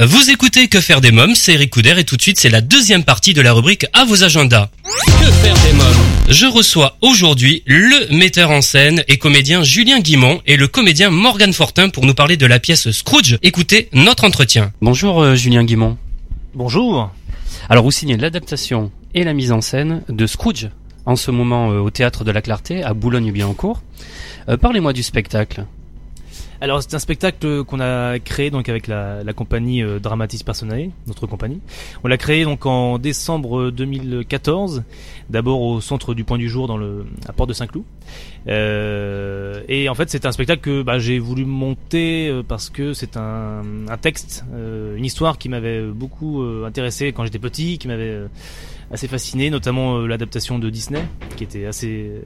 Vous écoutez Que faire des mômes, c'est Eric Couder et tout de suite c'est la deuxième partie de la rubrique à vos agendas. Que faire des mômes Je reçois aujourd'hui le metteur en scène et comédien Julien Guimont et le comédien Morgan Fortin pour nous parler de la pièce Scrooge. Écoutez notre entretien. Bonjour euh, Julien Guimont. Bonjour. Alors vous signez l'adaptation et la mise en scène de Scrooge en ce moment euh, au théâtre de la Clarté à Boulogne-Billancourt. Euh, Parlez-moi du spectacle. Alors c'est un spectacle qu'on a créé donc avec la, compagnie euh, Dramatis Personae, notre compagnie. On l'a créé donc en décembre 2014, d'abord au centre du Point du Jour dans le à Porte de Saint-Cloud. Euh, et en fait c'est un spectacle que bah, j'ai voulu monter euh, parce que c'est un, texte, euh, une histoire qui m'avait beaucoup intéressé quand j'étais petit, qui m'avait assez fasciné, notamment l'adaptation de Disney, qui était assez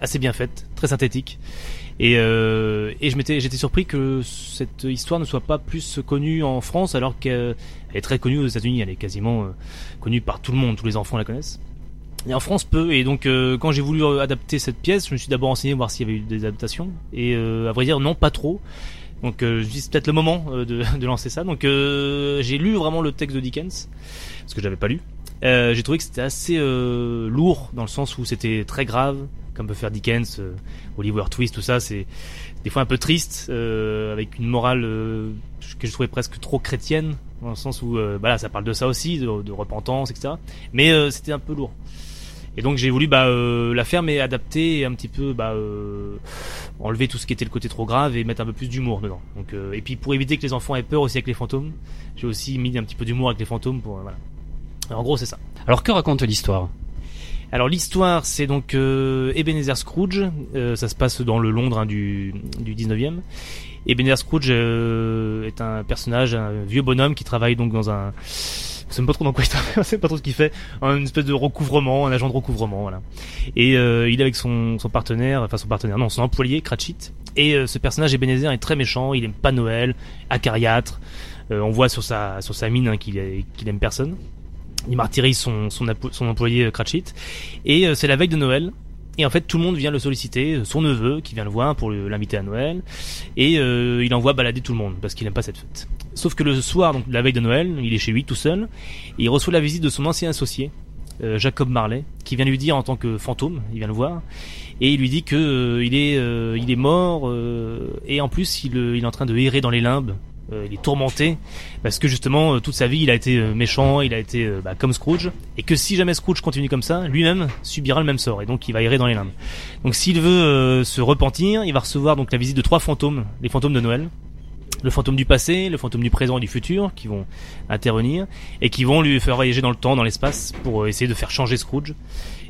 assez bien faite, très synthétique. Et, euh, et je m'étais, j'étais surpris que cette histoire ne soit pas plus connue en France, alors qu'elle est très connue aux États-Unis. Elle est quasiment euh, connue par tout le monde, tous les enfants la connaissent. Et en France, peu. Et donc, euh, quand j'ai voulu adapter cette pièce, je me suis d'abord renseigné voir s'il y avait eu des adaptations. Et à vrai dire, non, pas trop. Donc, dis c'est peut-être le moment de, de, lancer ça. Donc, j'ai lu vraiment le texte de Dickens, parce que je l'avais pas lu. J'ai trouvé que c'était assez lourd dans le sens où c'était très grave, comme peut faire Dickens, euh, Oliver Twist, tout ça, c'est des fois un peu triste, euh, avec une morale euh, que je trouvais presque trop chrétienne, dans le sens où, euh, bah ça parle de ça aussi, de, repentance, etc. Mais euh, c'était un peu lourd. Et donc j'ai voulu bah, la faire, mais adapter et un petit peu bah, enlever tout ce qui était le côté trop grave et mettre un peu plus d'humour dedans. Donc, et puis pour éviter que les enfants aient peur aussi avec les fantômes, j'ai aussi mis un petit peu d'humour avec les fantômes. Pour, voilà. En gros, c'est ça. Alors que raconte l'histoire? Alors l'histoire, c'est donc euh, Ebenezer Scrooge. Euh, ça se passe dans le Londres hein, du, du 19e. Ebenezer Scrooge euh, est un personnage, un vieux bonhomme qui travaille donc dans un... Je sais pas trop dans quoi il travaille, c'est pas trop ce qu'il fait. Une espèce de recouvrement, un agent de recouvrement, voilà. Et euh, il est avec son, son partenaire, enfin son partenaire, non, son employé, Cratchit. Et euh, ce personnage Ebenezer est très méchant, il aime pas Noël, acariâtre. on voit sur sa, sur sa mine hein, qu'il qu'il aime personne il martyrise son, employé euh, Cratchit. Et euh, c'est la veille de Noël. Et en fait, tout le monde vient le solliciter, euh, son neveu qui vient le voir pour l'inviter à Noël, et il envoie balader tout le monde parce qu'il n'aime pas cette fête. Sauf que le soir, donc la veille de Noël, il est chez lui tout seul, et il reçoit la visite de son ancien associé, Jacob Marley, qui vient lui dire en tant que fantôme, il vient le voir, et il lui dit que il est mort, et en plus il, est en train de errer dans les limbes il est tourmenté parce que justement euh, toute sa vie il a été euh, méchant, il a été bah, comme Scrooge et que si jamais Scrooge continue comme ça, lui-même subira le même sort et donc il va errer dans les limbes. Donc s'il veut se repentir, il va recevoir donc la visite de trois fantômes, les fantômes de Noël. Le fantôme du passé, le fantôme du présent et du futur qui vont intervenir et qui vont lui faire voyager dans le temps, dans l'espace pour essayer de faire changer Scrooge.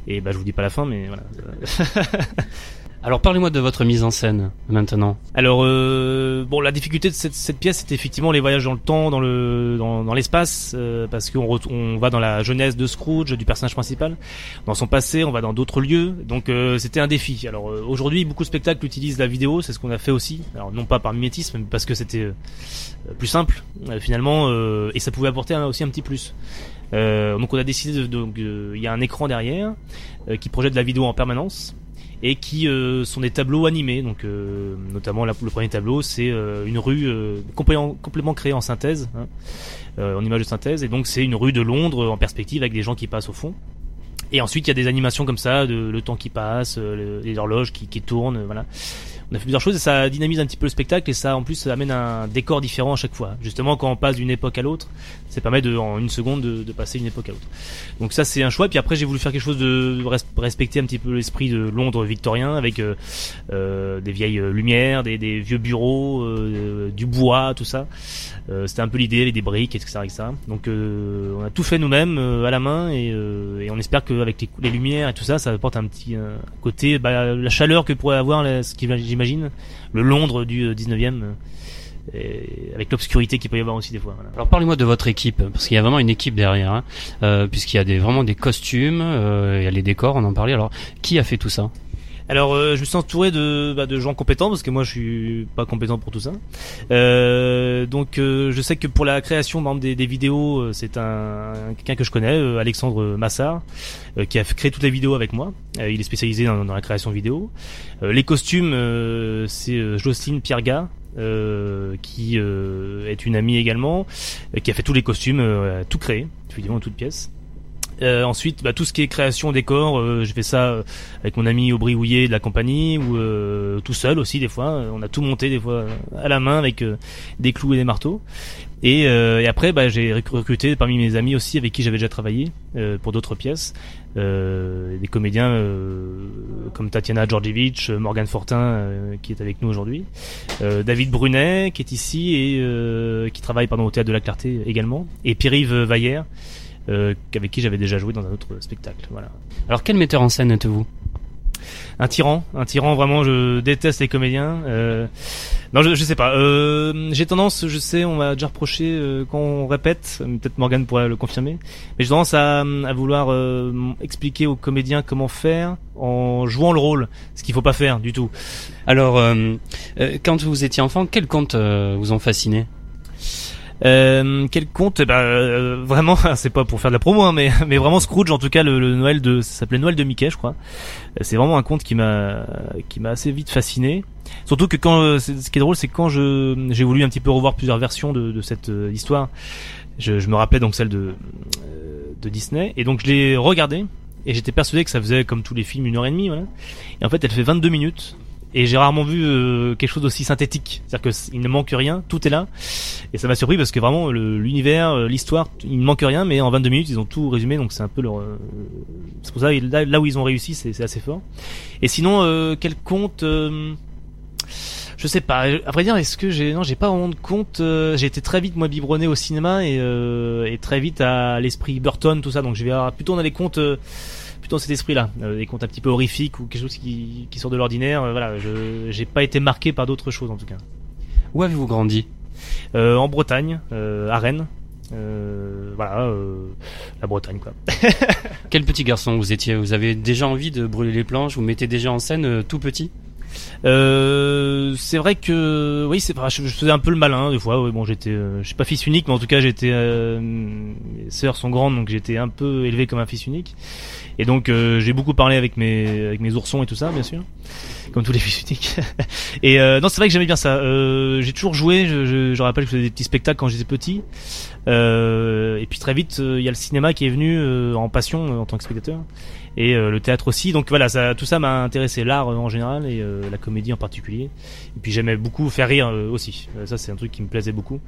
Et bah je vous dis pas la fin mais voilà. Alors parlez-moi de votre mise en scène maintenant. Alors euh, bon, la difficulté de cette, cette, pièce, c'est effectivement les voyages dans le temps, dans le dans, dans l'espace, euh, parce qu'on on va dans la jeunesse de Scrooge, du personnage principal, dans son passé, on va dans d'autres lieux, donc euh, c'était un défi. Alors euh, aujourd'hui, beaucoup de spectacles utilisent la vidéo, c'est ce qu'on a fait aussi. Alors non pas par mimétisme, mais parce que c'était euh, plus simple finalement, et ça pouvait apporter aussi un petit plus. Donc on a décidé de, donc il y a un écran derrière qui projette la vidéo en permanence et qui euh, sont des tableaux animés. Donc, euh, notamment le premier tableau, c'est euh, une rue complètement, complètement créée en synthèse, hein, en image de synthèse, et donc c'est une rue de Londres en perspective avec des gens qui passent au fond. Et ensuite, il y a des animations comme ça, de, le temps qui passe, les horloges qui, qui tournent, voilà on a fait plusieurs choses et ça dynamise un petit peu le spectacle et ça en plus amène un décor différent à chaque fois. Justement quand on passe d'une époque à l'autre, ça permet de en une seconde de, passer d'une époque à l'autre. Donc ça c'est un choix. Puis après j'ai voulu faire quelque chose de respecter un petit peu l'esprit de Londres victorien avec euh, euh, des vieilles lumières, des, vieux bureaux, euh, du bois, tout ça. Euh, C'était un peu l'idée, des briques, etc., etc. Donc euh, on a tout fait nous-mêmes à la main et, on espère qu'avec les, les, lumières et tout ça, ça apporte un petit côté, bah, la chaleur que pourrait avoir ce qui j'imagine, le Londres du 19e. Euh, et avec l'obscurité qu'il peut y avoir aussi des fois. Alors parlez-moi de votre équipe, parce qu'il y a vraiment une équipe derrière, hein, euh, puisqu'il y a vraiment des costumes, euh, il y a les décors, on en parlait. Alors qui a fait tout ça? Alors, euh, je me suis entouré de, bah, de gens compétents parce que moi, je suis pas compétent pour tout ça. Euh, donc, euh, je sais que pour la création, par des, des vidéos, euh, c'est un quelqu'un que je connais, euh, Alexandre Massard, qui a créé toutes les vidéos avec moi. il est spécialisé dans, la création vidéo. les costumes, c'est Jocelyne Pierga, qui est une amie également, qui a fait tous les costumes, tout créé, évidemment toutes pièces. Euh, ensuite, bah, tout ce qui est création décor, euh, je fais ça euh, avec mon ami Aubry Houillet de la compagnie ou euh, tout seul aussi des fois. On a tout monté des fois à la main avec des clous et des marteaux. Et, et après, bah, j'ai recruté parmi mes amis aussi avec qui j'avais déjà travaillé pour d'autres pièces, des comédiens comme Tatiana Georgievich, Morgan Fortin qui est avec nous aujourd'hui, David Brunet qui est ici et qui travaille pardon au théâtre de la Clarté également, et Pierre-Yves Vaillère euh, avec qui j'avais déjà joué dans un autre spectacle. Voilà. Alors quel metteur en scène êtes-vous? Un tyran, un tyran vraiment. Je déteste les comédiens. Euh, non, je, je sais pas. Euh, j'ai tendance, je sais, on m'a déjà reproché euh, quand on répète. Peut-être Morgan pourrait le confirmer. Mais j'ai tendance à, à vouloir euh, expliquer aux comédiens comment faire en jouant le rôle, ce qu'il faut pas faire du tout. Alors, quand vous étiez enfant, quels contes vous ont fasciné? Euh, quel conte bah, euh, Vraiment, c'est pas pour faire de la promo, hein, mais mais vraiment Scrooge, en tout cas le, Noël de, ça s'appelait Noël de Mickey, je crois. Euh, c'est vraiment un conte qui m'a qui m'a assez vite fasciné. Surtout que quand ce qui est drôle, c'est quand je j'ai voulu un petit peu revoir plusieurs versions de, de cette histoire. Je, je, me rappelais donc celle de de Disney et donc je l'ai regardée et j'étais persuadé que ça faisait comme tous les films une heure et demie voilà. Et en fait, elle fait 22 minutes et j'ai rarement vu euh, quelque chose d'aussi synthétique. C'est-à-dire qu'il ne manque rien, tout est là. Et ça m'a surpris parce que vraiment l'univers, euh, l'histoire, il ne manque rien, mais en 22 minutes ils ont tout résumé, donc c'est un peu leur. Euh, c'est pour ça là, là, où ils ont réussi, c'est assez fort. Et sinon, quel compte je sais pas. À vrai dire, est-ce que j'ai non, j'ai pas vraiment de compte. j'ai été très vite moi biberonné au cinéma et, et très vite à l'esprit Burton, tout ça. Donc je vais avoir plutôt dans les comptes plutôt cet esprit-là, euh, des contes un petit peu horrifiques ou quelque chose qui, qui sort de l'ordinaire. Euh, voilà, je j'ai pas été marqué par d'autres choses en tout cas. Où avez-vous grandi? Euh, En Bretagne, à Rennes. voilà, la Bretagne quoi. Quel petit garçon vous étiez? Vous avez déjà envie de brûler les planches? Vous mettez déjà en scène tout petit? Euh, c'est vrai que oui, c'est je, je, faisais un peu le malin des fois. Oui, bon, j'étais, euh, je suis pas fils unique, mais en tout cas, j'étais. Euh, mes sœurs sont grandes, donc j'étais un peu élevé comme un fils unique. Et donc, euh, j'ai beaucoup parlé avec mes avec mes oursons et tout ça, bien sûr, comme tous les fils uniques. et non, c'est vrai que j'aimais bien ça. j'ai toujours joué. Je, je, je, rappelle que je faisais des petits spectacles quand j'étais petit. et puis très vite, il y a le cinéma qui est venu en passion en tant que spectateur et euh, le théâtre aussi. Donc voilà, ça, tout ça m'a intéressé, l'art euh, en général et euh, la comédie en particulier. Et puis j'aimais beaucoup faire rire aussi. ça c'est un truc qui me plaisait beaucoup.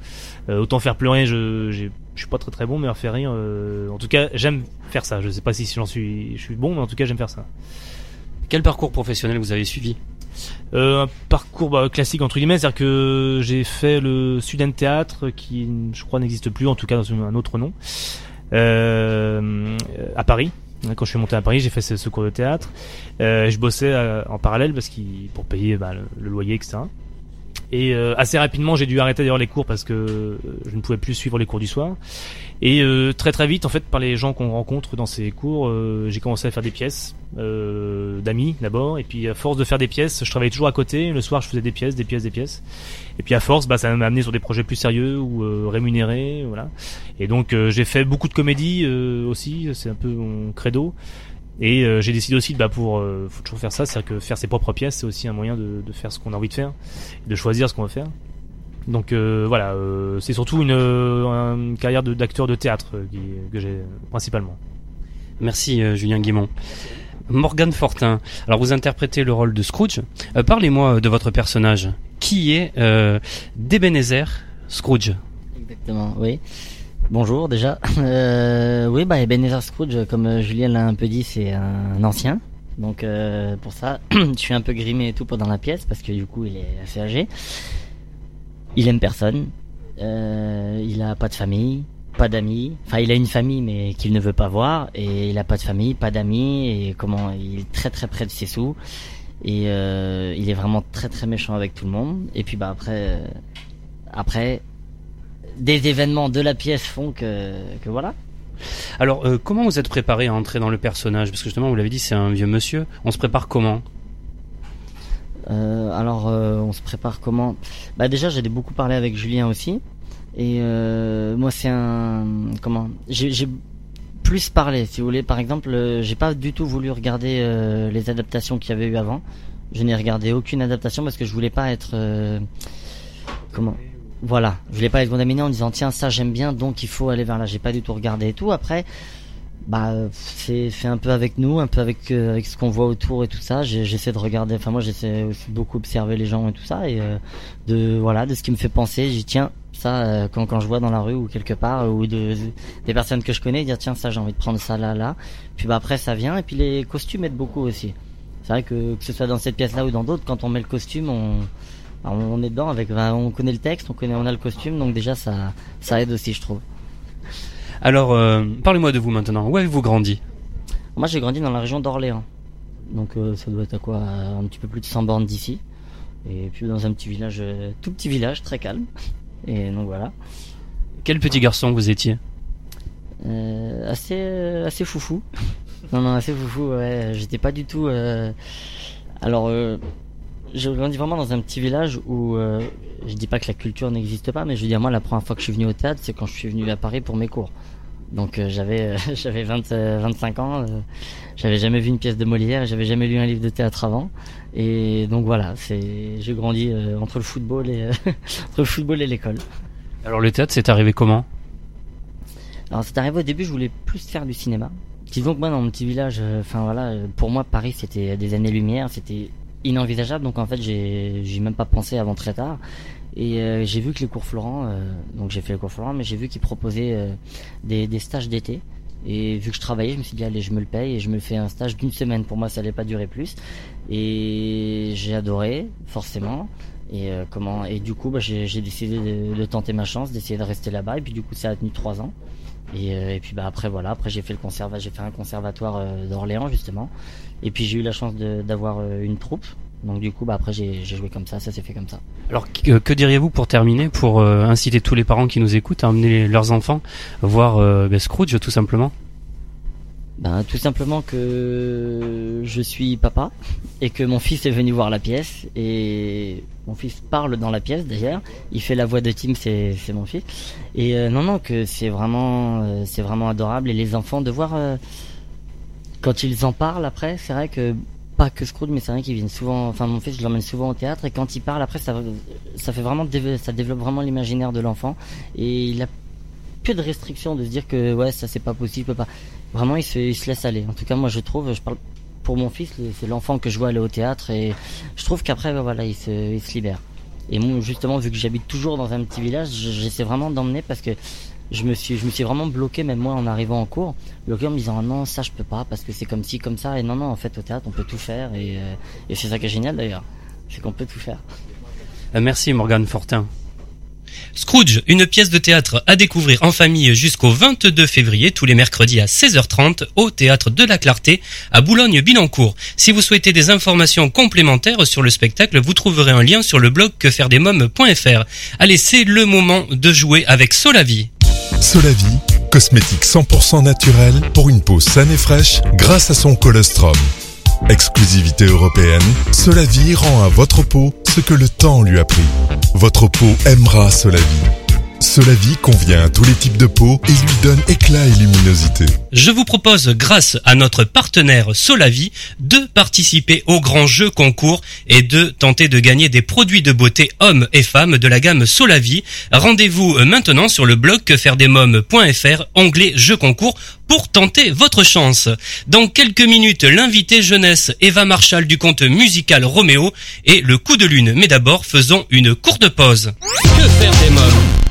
autant faire pleurer, je, je suis pas très très bon, mais faire rire, en tout cas j'aime faire ça. Je sais pas si j'en suis, je suis bon, mais en tout cas j'aime faire ça. Quel parcours professionnel vous avez suivi? Euh, un parcours bah, classique entre guillemets, c'est-à-dire que j'ai fait le Sudden Théâtre qui je crois n'existe plus, en tout cas dans un autre nom, euh, à Paris. Quand je suis monté à Paris, j'ai fait ce, cours de théâtre. Euh, je bossais euh, en parallèle parce qu'il pour payer bah, le, loyer, etc. Et euh, assez rapidement, j'ai dû arrêter d'ailleurs les cours parce que je ne pouvais plus suivre les cours du soir. Et euh, très très vite, en fait, par les gens qu'on rencontre dans ces cours, j'ai commencé à faire des pièces d'amis d'abord. Et puis à force de faire des pièces, je travaillais toujours à côté. Le soir, je faisais des pièces, des pièces, des pièces. Et puis à force, bah, ça m'a amené sur des projets plus sérieux ou rémunérés, voilà. Et donc j'ai fait beaucoup de comédies aussi. C'est un peu mon credo. Et euh, j'ai décidé aussi, bah, pour, euh, faut toujours faire ça, c'est-à-dire que faire ses propres pièces, c'est aussi un moyen de, de, faire ce qu'on a envie de faire, de choisir ce qu'on va faire. Donc euh, voilà, c'est surtout une, une carrière d'acteur de, théâtre que j'ai principalement. Merci Julien Guimont. Morgan Fortin, alors vous interprétez le rôle de Scrooge. Parlez-moi de votre personnage. Qui est euh, Debenezer Scrooge? Exactement, oui. Bonjour déjà. Euh, oui, bah Ebenezer Scrooge, comme euh, Julien l'a un peu dit, c'est un ancien. Donc euh, pour ça, je suis un peu grimé et tout pendant la pièce parce que du coup il est assez âgé. Il aime personne. Euh, il a pas de famille, pas d'amis. Enfin, il a une famille mais qu'il ne veut pas voir et il a pas de famille, pas d'amis et comment il est très très près de ses sous et euh, il est vraiment très très méchant avec tout le monde. Et puis bah après, après des événements de la pièce font que, que voilà. Alors, euh, comment vous êtes préparé à entrer dans le personnage? Parce que justement, vous l'avez dit, c'est un vieux monsieur. On se prépare comment? Euh, Alors, euh, on se prépare comment? Bah déjà, j'ai beaucoup parlé avec Julien aussi. Et moi, c'est un comment? J'ai plus parlé, si vous voulez. Par exemple, j'ai pas du tout voulu regarder les adaptations qu'il y avait eu avant. Je n'ai regardé aucune adaptation parce que je voulais pas être comment? Voilà, je voulais pas être contaminé en disant tiens ça j'aime bien donc il faut aller vers là. J'ai pas du tout regardé et tout. Après, bah c'est fait un peu avec nous, un peu avec euh, avec ce qu'on voit autour et tout ça. J'essaie de regarder. Enfin moi j'essaie aussi beaucoup observer les gens et tout ça et euh, de voilà de ce qui me fait penser. J'ai tiens ça euh, quand quand je vois dans la rue ou quelque part ou de, des personnes que je connais dire tiens ça j'ai envie de prendre ça là là. Puis bah après ça vient et puis les costumes aident beaucoup aussi. C'est vrai que que ce soit dans cette pièce là ou dans d'autres, quand on met le costume on on est dedans avec, on connaît le texte, on connaît, on a le costume, donc déjà ça, ça aide aussi, je trouve. Alors, euh, parlez-moi de vous maintenant. Où avez-vous grandi? Moi, j'ai grandi dans la région d'Orléans, donc euh, ça doit être à quoi, un petit peu plus de 100 bornes d'ici, et puis dans un petit village, euh, tout petit village, très calme. Et donc voilà. Quel petit garçon vous étiez? Assez, assez foufou. non, non, assez foufou. Ouais, j'étais pas du tout. Alors j'ai grandi vraiment dans un petit village où je dis pas que la culture n'existe pas, mais je veux dire moi la première fois que je suis venu au théâtre, c'est quand je suis venu à Paris pour mes cours. Donc euh, j'avais euh, j'avais 25 euh, ans, j'avais jamais vu une pièce de Molière, j'avais jamais lu un livre de théâtre avant, et donc voilà, c'est j'ai grandi entre le football et entre le football et l'école. Alors le théâtre, c'est arrivé comment? Alors c'est arrivé au début, je voulais plus faire du cinéma. Disons que moi dans mon petit village, enfin voilà, pour moi Paris c'était des années lumière, c'était inenvisageable. Donc en fait, j'ai j'ai même pas pensé avant très tard. Et euh, j'ai vu que les cours Florent, euh, donc j'ai fait les cours Florent, mais j'ai vu qu'ils proposaient euh, des, des stages d'été. Et vu que je travaillais, je me suis dit allez, je me le paye et je me fais un stage d'une semaine. Pour moi, ça allait pas durer plus. Et j'ai adoré, forcément. Et comment Et du coup, bah, j'ai décidé de, de, tenter ma chance, d'essayer de rester là-bas. Et puis du coup, ça a tenu trois ans. Et, et puis bah après voilà, après j'ai fait le conservatoire, j'ai fait un conservatoire d'Orléans justement. Et puis j'ai eu la chance d'avoir euh, une troupe. Donc du coup, bah après j'ai joué comme ça, ça s'est fait comme ça. Alors que, que diriez-vous pour terminer, pour euh, inciter tous les parents qui nous écoutent à emmener leurs enfants voir euh, ben, Scrooge tout simplement? Ben, tout simplement que je suis papa et que mon fils est venu voir la pièce et mon fils parle dans la pièce d'ailleurs. Il fait la voix de Tim, c'est mon fils. Et non non que c'est vraiment c'est vraiment adorable et les enfants de voir quand ils en parlent après, c'est vrai que pas que Scrooge, mais c'est vrai qu'ils viennent souvent. Enfin, mon fils, je l'emmène souvent au théâtre et quand il parle après, ça, ça fait vraiment, ça développe vraiment l'imaginaire de l'enfant et il a peu de restrictions de se dire que ouais, ça c'est pas possible, pas. Vraiment, il se, il se laisse aller. En tout cas, moi, je trouve, je parle pour mon fils, c'est l'enfant que je vois aller au théâtre et je trouve qu'après, voilà, il se, libère. Et justement, vu que j'habite toujours dans un petit village, j'essaie vraiment d'emmener parce que je me suis je me suis vraiment bloqué même moi en arrivant en cours. Bloqué en me disant non ça je peux pas parce que c'est comme ci comme ça. Et non non en fait au théâtre on peut tout faire et, euh, et c'est ça qui est génial d'ailleurs. C'est qu'on peut tout faire. Euh, merci Morgane Fortin Scrooge, une pièce de théâtre à découvrir en famille jusqu'au 22 février, tous les mercredis à 16h30 au Théâtre de la Clarté à Boulogne-Billancourt. Si vous souhaitez des informations complémentaires sur le spectacle, vous trouverez un lien sur le blog quefairedesmoms.fr. Allez, c'est le moment de jouer avec Solavi. Solavi, cosmétique 100% naturel pour une peau saine et fraîche grâce à son colostrum. Exclusivité européenne, Solavi rend à votre peau ce que le temps lui a pris. Votre peau aimera Solavi. Solavi convient à tous les types de peau et lui donne éclat et luminosité. Je vous propose, grâce à notre partenaire Solavi, de participer au grand jeu concours et de tenter de gagner des produits de beauté hommes et femmes de la gamme Solavi. Rendez-vous maintenant sur le blog quefairedesmoms.fr, onglet jeu concours pour tenter votre chance. Dans quelques minutes, l'invité jeunesse Eva Marshall du conte musical Roméo et le coup de lune. Mais d'abord, faisons une courte pause. Que faire des mômes?